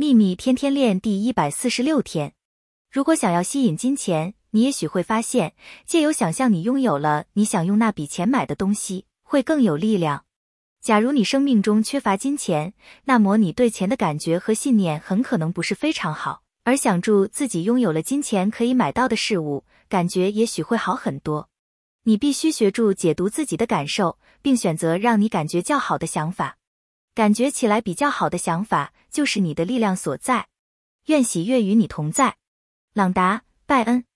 秘密天天练第一百四十六天。如果想要吸引金钱，你也许会发现，借由想象你拥有了你想用那笔钱买的东西，会更有力量。假如你生命中缺乏金钱，那么你对钱的感觉和信念很可能不是非常好。而想住自己拥有了金钱可以买到的事物，感觉也许会好很多。你必须学住解读自己的感受，并选择让你感觉较好的想法。感觉起来比较好的想法，就是你的力量所在。愿喜悦与你同在，朗达·拜恩。